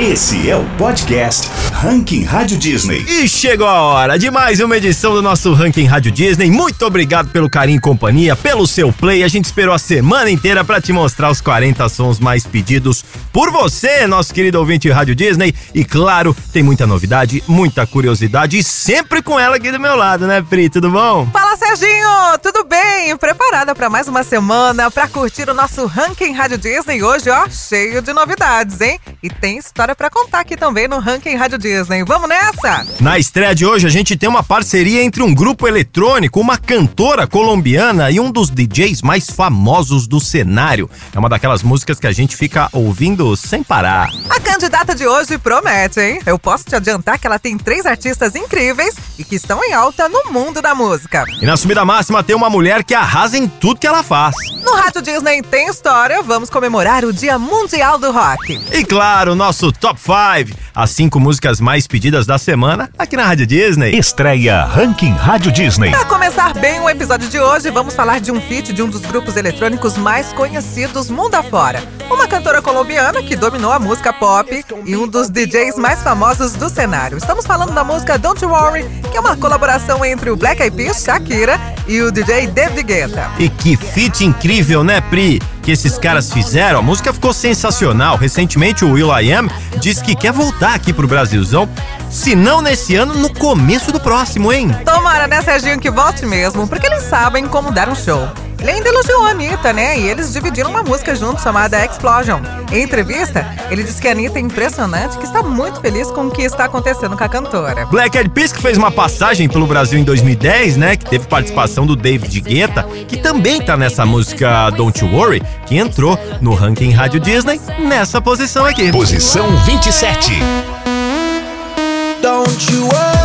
Esse é o podcast Ranking Rádio Disney. E chegou a hora de mais uma edição do nosso Ranking Rádio Disney. Muito obrigado pelo carinho e companhia, pelo seu play. A gente esperou a semana inteira para te mostrar os 40 sons mais pedidos por você, nosso querido ouvinte Rádio Disney. E claro, tem muita novidade, muita curiosidade e sempre com ela aqui do meu lado, né, Pri? Tudo bom? Fala, Serginho! Tudo bem? Preparada para mais uma semana para curtir o nosso Ranking Rádio Disney hoje, ó, cheio de novidades, hein? E tem história para contar aqui também no Ranking Rádio Disney. Vamos nessa? Na estreia de hoje, a gente tem uma parceria entre um grupo eletrônico, uma cantora colombiana e um dos DJs mais famosos do cenário. É uma daquelas músicas que a gente fica ouvindo sem parar. A candidata de hoje promete, hein? Eu posso te adiantar que ela tem três artistas incríveis e que estão em alta no mundo da música. E na subida máxima tem uma mulher que arrasa em tudo que ela faz. No Rádio Disney tem história, vamos comemorar o Dia Mundial do Rock. E claro, nosso Top 5, as cinco músicas mais pedidas da semana aqui na Rádio Disney. Estreia Ranking Rádio Disney. Para começar bem o episódio de hoje, vamos falar de um feat de um dos grupos eletrônicos mais conhecidos mundo afora. Uma cantora colombiana que dominou a música pop e um dos DJs mais famosos do cenário. Estamos falando da música Don't You Worry, que é uma colaboração entre o Black Eyed Peas, Shakira e o DJ David Guetta. E que feat incrível, né, Pri? Que esses caras fizeram. A música ficou sensacional. Recentemente o Will I Am disse que quer voltar aqui pro Brasilzão. Se não nesse ano, no começo do próximo, hein? Tomara, né, Serginho, que volte mesmo, porque eles sabem como dar um show. Ele ainda elogiou a Anitta, né? E eles dividiram uma música juntos chamada Explosion. Em entrevista, ele disse que a Anitta é impressionante, que está muito feliz com o que está acontecendo com a cantora. Black Eyed Peas que fez uma passagem pelo Brasil em 2010, né? Que teve participação do David Guetta, que também tá nessa música Don't You Worry, que entrou no ranking Rádio Disney nessa posição aqui. Posição 27. Don't you worry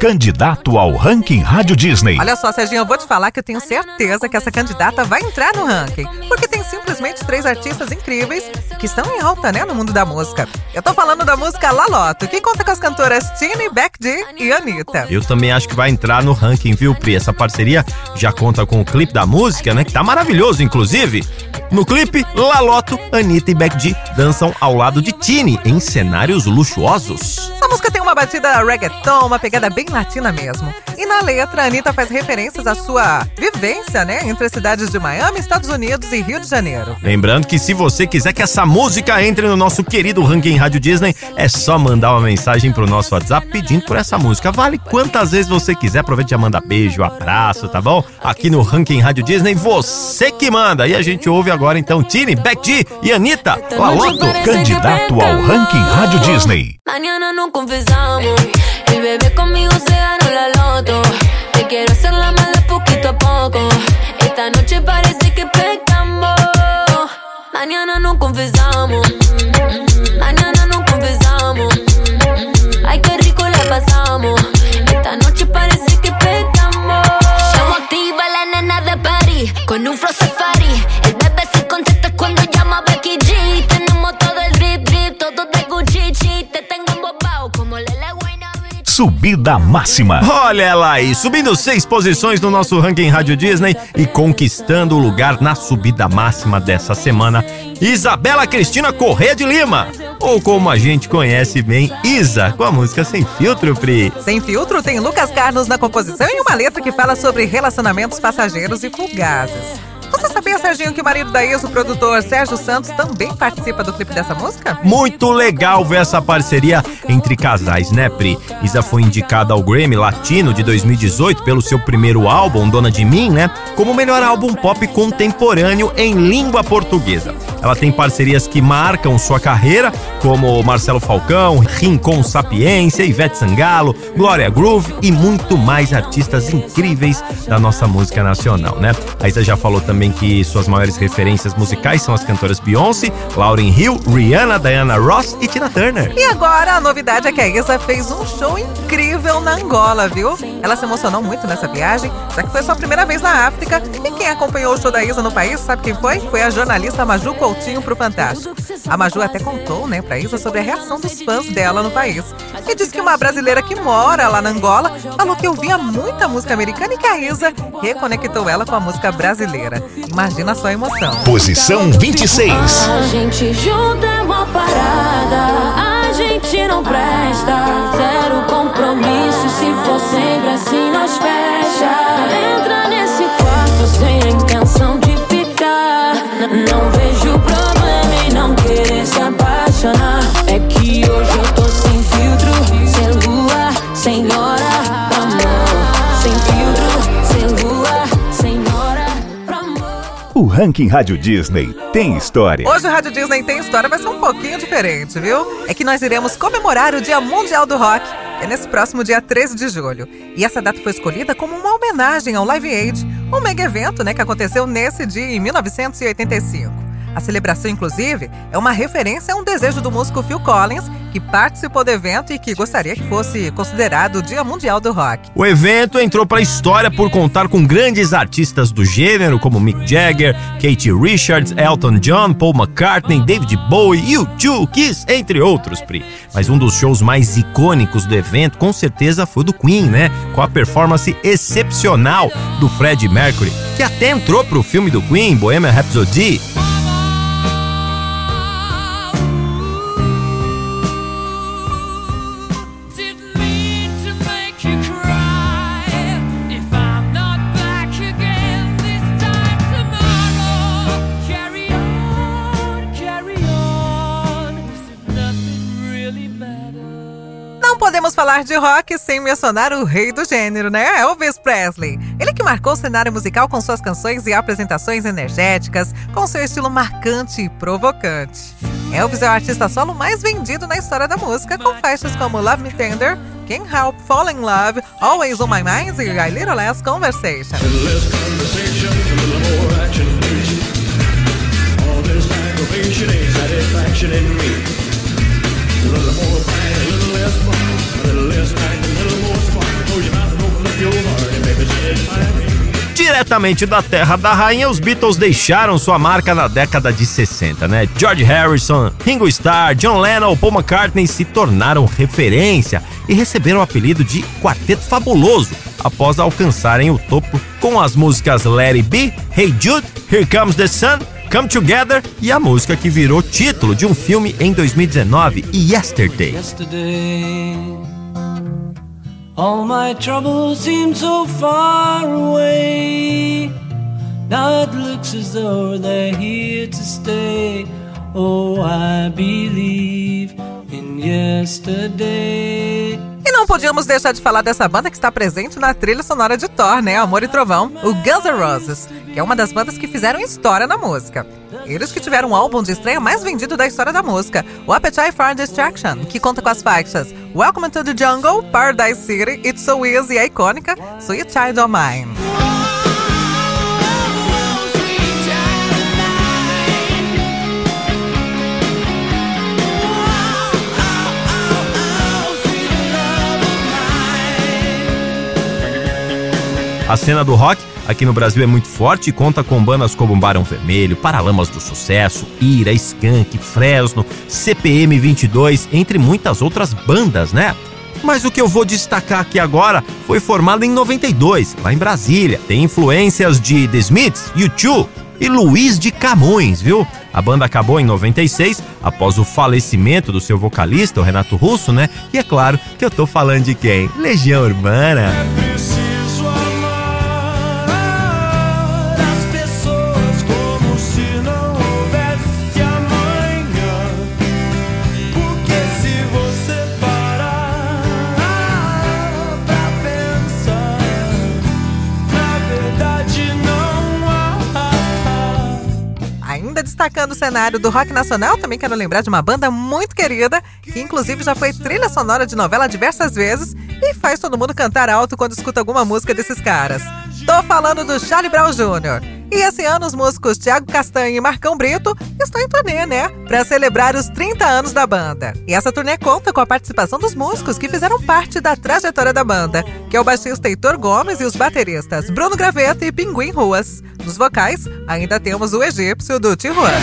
Candidato ao Ranking Rádio Disney. Olha só, Serginho, eu vou te falar que eu tenho certeza que essa candidata vai entrar no ranking. Porque tem simplesmente três artistas incríveis que estão em alta, né, no mundo da música. Eu tô falando da música Laloto, que conta com as cantoras Tini, Beck G e Anitta. Eu também acho que vai entrar no ranking, viu, Pri? Essa parceria já conta com o clipe da música, né? Que tá maravilhoso, inclusive. No clipe, Laloto, Anitta e Beck G dançam ao lado de Tini em cenários luxuosos. Música tem uma batida reggaeton, uma pegada bem latina mesmo. E na letra, a Anitta faz referências à sua vivência, né, entre as cidades de Miami, Estados Unidos e Rio de Janeiro. Lembrando que se você quiser que essa música entre no nosso querido ranking Rádio Disney, é só mandar uma mensagem pro nosso WhatsApp pedindo por essa música. Vale quantas vezes você quiser. Aproveite e já manda beijo, abraço, tá bom? Aqui no ranking Rádio Disney, você que manda. E a gente ouve agora então Tini, Beck G e Anitta, Laloto. Candidato ao Ranking Rádio Disney. Mañana no confesamos. El bebé conmigo se quiero hacer la poquito a poco. Esta noche parece que pecamos. Mañana no confesamos. Mañana no confesamos. Ay, qué rico la pasamos. Esta noche parece que pecamos. Llamo activa la nena de París. Con un flow safari. Subida máxima. Olha ela aí, subindo seis posições no nosso ranking Rádio Disney e conquistando o lugar na subida máxima dessa semana, Isabela Cristina Corrêa de Lima, ou como a gente conhece bem, Isa, com a música Sem Filtro, Pri. Sem filtro, tem Lucas Carlos na composição e uma letra que fala sobre relacionamentos passageiros e fugazes. Sabia, Serginho, que o marido da ex, o produtor Sérgio Santos, também participa do clipe dessa música? Muito legal ver essa parceria entre casais, né, Pri? Isa foi indicada ao Grammy Latino de 2018 pelo seu primeiro álbum, Dona de Mim, né? Como melhor álbum pop contemporâneo em língua portuguesa. Ela tem parcerias que marcam sua carreira, como Marcelo Falcão, Rincon Sapiência, Ivete Sangalo, Glória Groove e muito mais artistas incríveis da nossa música nacional, né? A Isa já falou também que suas maiores referências musicais são as cantoras Beyoncé, Lauryn Hill, Rihanna, Diana Ross e Tina Turner. E agora a novidade é que a Isa fez um show incrível na Angola, viu? Ela se emocionou muito nessa viagem, já que foi sua primeira vez na África. E quem acompanhou o show da Isa no país, sabe quem foi? Foi a jornalista Maju Coutinho pro Fantástico. A Maju até contou, né, pra Isa sobre a reação dos fãs dela no país. E disse que uma brasileira que mora lá na Angola falou que ouvia muita música americana e que a Isa reconectou ela com a música brasileira. Imagina só a emoção. Posição 26. A gente junta é uma parada, a gente não presta. Zero compromisso, se for sempre assim, nós fecha. Entra nesse quarto sem a Não vejo problema em não querer se apaixonar. É que hoje eu tô sem filtro, sem lua, sem hora pra amor. Sem filtro, sem lua, sem hora pra amor. O Ranking Rádio Disney tem história. Hoje o Rádio Disney Tem História vai ser um pouquinho diferente, viu? É que nós iremos comemorar o Dia Mundial do Rock. É nesse próximo dia 13 de julho. E essa data foi escolhida como uma homenagem ao Live Aid, um mega evento né, que aconteceu nesse dia em 1985. A celebração, inclusive, é uma referência a um desejo do músico Phil Collins, que participou do evento e que gostaria que fosse considerado o Dia Mundial do Rock. O evento entrou para a história por contar com grandes artistas do gênero, como Mick Jagger, Katie Richards, Elton John, Paul McCartney, David Bowie, U2, Kiss, entre outros, Pri. Mas um dos shows mais icônicos do evento, com certeza, foi o do Queen, né? Com a performance excepcional do Freddie Mercury, que até entrou pro filme do Queen, Bohemian Rhapsody. Podemos falar de rock sem mencionar o rei do gênero, né? Elvis Presley. Ele que marcou o cenário musical com suas canções e apresentações energéticas, com seu estilo marcante e provocante. Elvis é o artista solo mais vendido na história da música, com faixas como Love Me Tender, Can't Help Fall in Love, Always on My Mind e A Little Less Conversation. a little Diretamente da terra da rainha, os Beatles deixaram sua marca na década de 60, né? George Harrison, Ringo Starr, John Lennon, Paul McCartney se tornaram referência e receberam o apelido de Quarteto Fabuloso após alcançarem o topo com as músicas Let It Be, Hey Jude, Here Comes the Sun, Come Together e a música que virou título de um filme em 2019, Yesterday. All my troubles seem so far away. Now it looks as though they're here to stay. Oh, I believe in yesterday. Não podíamos deixar de falar dessa banda que está presente na trilha sonora de Thor, né? Amor e Trovão, o Guns N' Roses, que é uma das bandas que fizeram história na música. Eles que tiveram o álbum de estreia mais vendido da história da música, o Appetite for Destruction, que conta com as faixas Welcome to the Jungle, Paradise City, It's So Easy e a icônica Sweet Child of Mine. A cena do rock aqui no Brasil é muito forte e conta com bandas como Barão Vermelho, Paralamas do Sucesso, Ira, Skank, Fresno, CPM 22, entre muitas outras bandas, né? Mas o que eu vou destacar aqui agora foi formado em 92, lá em Brasília. Tem influências de The Smiths, U2 e Luiz de Camões, viu? A banda acabou em 96, após o falecimento do seu vocalista, o Renato Russo, né? E é claro que eu tô falando de quem? Legião Urbana. Preciso destacando o cenário do rock nacional, também quero lembrar de uma banda muito querida, que inclusive já foi trilha sonora de novela diversas vezes e faz todo mundo cantar alto quando escuta alguma música desses caras. Tô falando do Charlie Brown Jr. E esse ano os músicos Thiago Castanho e Marcão Brito estão em turnê, né? Para celebrar os 30 anos da banda. E essa turnê conta com a participação dos músicos que fizeram parte da trajetória da banda, que é o baixista Heitor Gomes e os bateristas Bruno Graveta e Pinguim Ruas. Nos vocais, ainda temos o egípcio do Tijuana.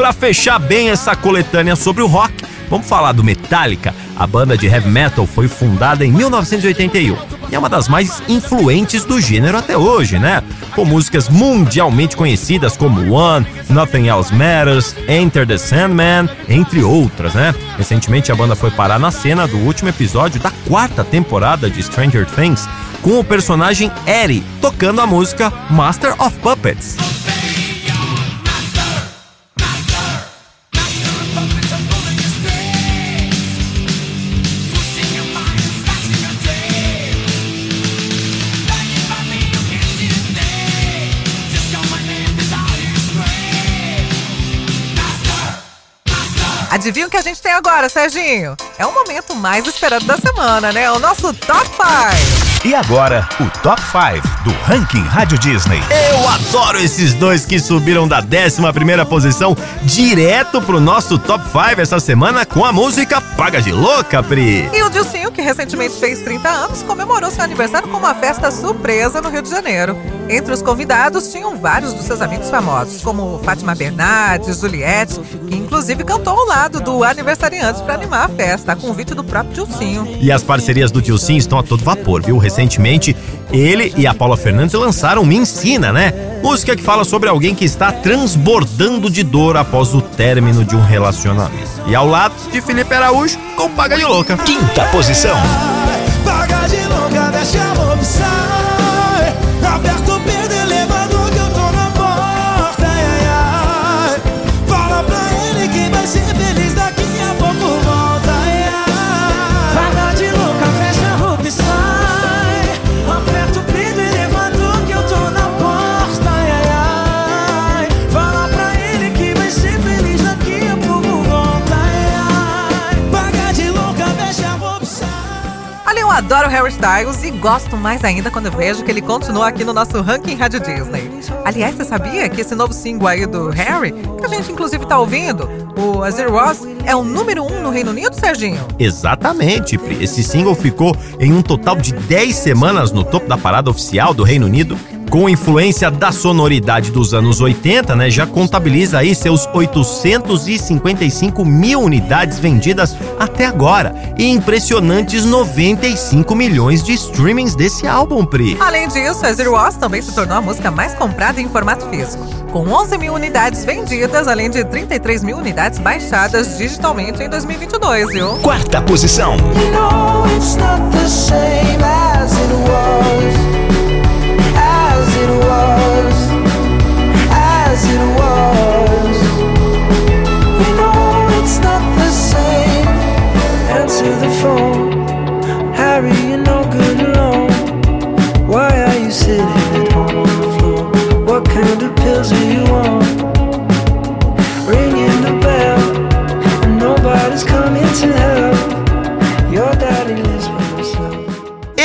Pra fechar bem essa coletânea sobre o rock, vamos falar do Metallica. A banda de heavy metal foi fundada em 1981 e é uma das mais influentes do gênero até hoje, né? Com músicas mundialmente conhecidas como One, Nothing Else Matters, Enter the Sandman, entre outras, né? Recentemente a banda foi parar na cena do último episódio da quarta temporada de Stranger Things, com o personagem Eddie tocando a música Master of Puppets. Adivinha o que a gente tem agora, Serginho? É o momento mais esperado da semana, né? O nosso Top 5. E agora, o Top 5 do Ranking Rádio Disney. Eu adoro esses dois que subiram da 11 primeira posição direto pro nosso Top 5 essa semana com a música Paga de Louca, Pri. E o Dilcinho, que recentemente fez 30 anos, comemorou seu aniversário com uma festa surpresa no Rio de Janeiro. Entre os convidados tinham vários dos seus amigos famosos, como Fátima Bernardes, Juliette, que inclusive cantou ao lado do aniversariante para animar a festa, a convite do próprio Dilcinho. E as parcerias do Dilcinho estão a todo vapor, viu? Recentemente, ele e a Paula Fernandes lançaram Me Ensina, né? Música que fala sobre alguém que está transbordando de dor após o término de um relacionamento. E ao lado de Felipe Araújo com Paga de Louca. Quinta posição. Paga de louca, deixa a adoro Harry Styles e gosto mais ainda quando vejo que ele continua aqui no nosso ranking Rádio Disney. Aliás, você sabia que esse novo single aí do Harry, que a gente inclusive tá ouvindo, o Azir Ross, é o número um no Reino Unido, Serginho? Exatamente, Pri. Esse single ficou em um total de 10 semanas no topo da parada oficial do Reino Unido. Com influência da sonoridade dos anos 80, né, já contabiliza aí seus 855 mil unidades vendidas até agora e impressionantes 95 milhões de streamings desse álbum, Pri. Além disso, Azir Ross também se tornou a música mais comprada em formato físico, com 11 mil unidades vendidas, além de 33 mil unidades baixadas digitalmente em 2022, viu? Quarta posição. You know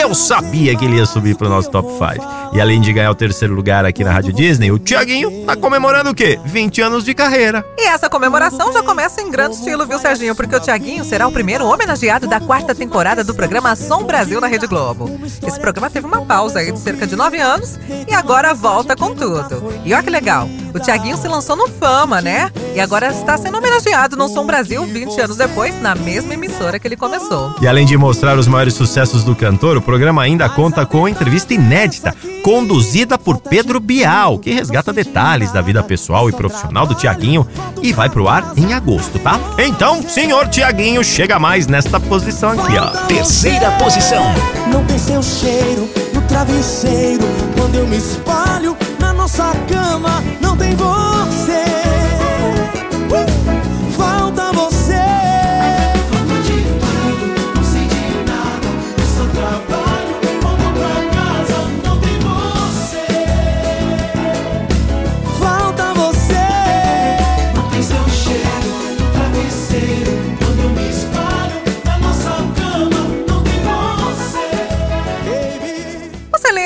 Eu sabia que ele ia subir pro nosso top 5. E além de ganhar o terceiro lugar aqui na Rádio Disney, o Tiaguinho tá comemorando o quê? 20 anos de carreira. E essa comemoração já começa em grande estilo, viu, Serginho? Porque o Tiaguinho será o primeiro homenageado da quarta temporada do programa Som Brasil na Rede Globo. Esse programa teve uma pausa aí de cerca de nove anos e agora volta com tudo. E olha que legal, o Tiaguinho se lançou no Fama, né? E agora está sendo homenageado no Som Brasil 20 anos depois, na mesma emissora que ele começou. E além de mostrar os maiores sucessos do cantor, o programa ainda conta com entrevista inédita, conduzida por Pedro Bial, que resgata detalhes da vida pessoal e profissional do Tiaguinho e vai pro ar em agosto, tá? Então, senhor Tiaguinho, chega mais nesta posição aqui, ó. Terceira posição. Não tem seu cheiro no travesseiro. Quando eu me espalho na nossa cama, não tem você.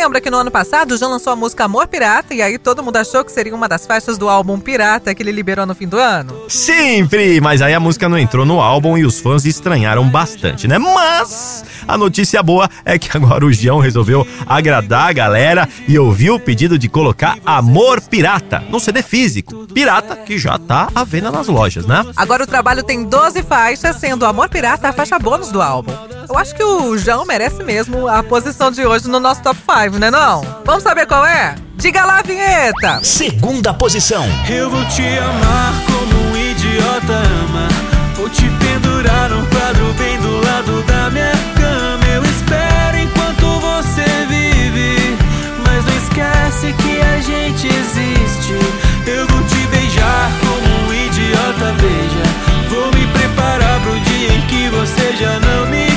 Lembra que no ano passado João lançou a música Amor Pirata e aí todo mundo achou que seria uma das faixas do álbum Pirata que ele liberou no fim do ano? Sim, Pri, mas aí a música não entrou no álbum e os fãs estranharam bastante, né? Mas a notícia boa é que agora o Gião resolveu agradar a galera e ouviu o pedido de colocar Amor Pirata no CD físico. Pirata que já tá à venda nas lojas, né? Agora o trabalho tem 12 faixas, sendo Amor Pirata a faixa bônus do álbum. Eu acho que o João merece mesmo a posição de hoje no nosso top 5, né não? Vamos saber qual é? Diga lá, vinheta! Segunda posição. Eu vou te amar como um idiota ama. Vou te pendurar num quadro bem do lado da minha esquece que a gente existe. Eu vou te beijar como um idiota, veja. Vou me preparar pro dia em que você já não me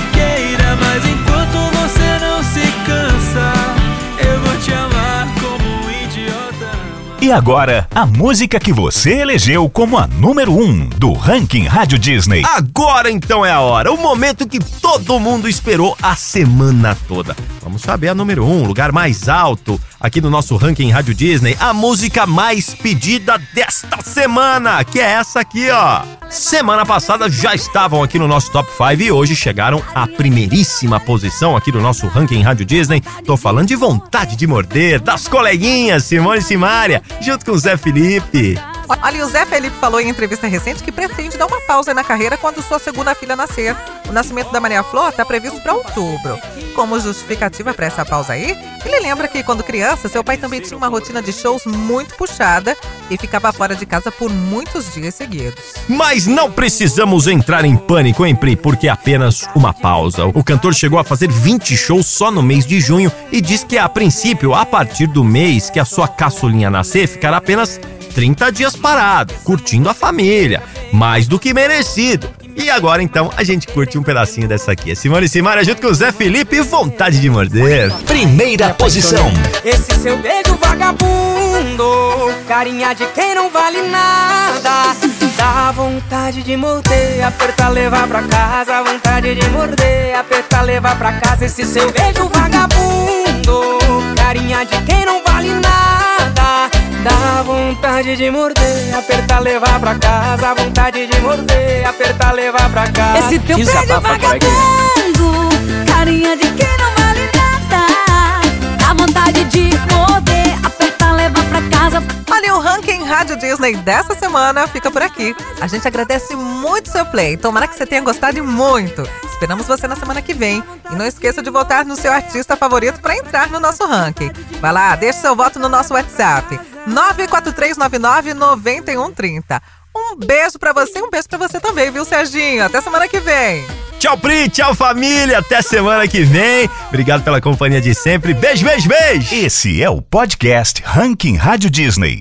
E agora, a música que você elegeu como a número 1 um do ranking Rádio Disney. Agora então é a hora, o momento que todo mundo esperou a semana toda. Vamos saber a número 1, um, lugar mais alto aqui no nosso ranking Rádio Disney, a música mais pedida desta semana, que é essa aqui, ó. Semana passada já estavam aqui no nosso top 5 e hoje chegaram à primeiríssima posição aqui do nosso ranking Rádio Disney. Tô falando de vontade de morder, das coleguinhas Simone e Simária, junto com o Zé Felipe. Olha, o Zé Felipe falou em entrevista recente que pretende dar uma pausa na carreira quando sua segunda filha nascer. O nascimento da Maria Flor está previsto para outubro. Como justificativa para essa pausa aí, ele lembra que quando criança, seu pai também tinha uma rotina de shows muito puxada e ficava fora de casa por muitos dias seguidos. Mas não precisamos entrar em pânico, hein, Pri? Porque é apenas uma pausa. O cantor chegou a fazer 20 shows só no mês de junho e diz que, a princípio, a partir do mês que a sua caçulinha nascer, ficará apenas 30 dias parado, curtindo a família. Mais do que merecido. E agora então a gente curte um pedacinho dessa aqui. É Simone e Simaria junto com o Zé Felipe e vontade de morder. Primeira posição. Esse seu beijo vagabundo, carinha de quem não vale nada. Dá vontade de morder, apertar, levar pra casa. Vontade de morder, apertar, levar pra casa. Esse seu beijo vagabundo, carinha de quem não vale nada. Dá vontade de morder, apertar, levar pra casa. Vontade de morder, apertar, levar pra casa. Esse teu Desabafa, coleguinha. vagabundo, carinha de quem não vale nada. Dá vontade de morder, apertar, levar pra casa. Olha, o ranking Rádio Disney dessa semana fica por aqui. A gente agradece muito seu play. Tomara que você tenha gostado muito. Esperamos você na semana que vem. E não esqueça de votar no seu artista favorito para entrar no nosso ranking. Vai lá, deixe seu voto no nosso WhatsApp. 943999130. Um beijo pra você e um beijo pra você também, viu, Serginho? Até semana que vem. Tchau, Pri, tchau, família. Até semana que vem. Obrigado pela companhia de sempre. Beijo, beijo, beijo. Esse é o podcast Ranking Rádio Disney.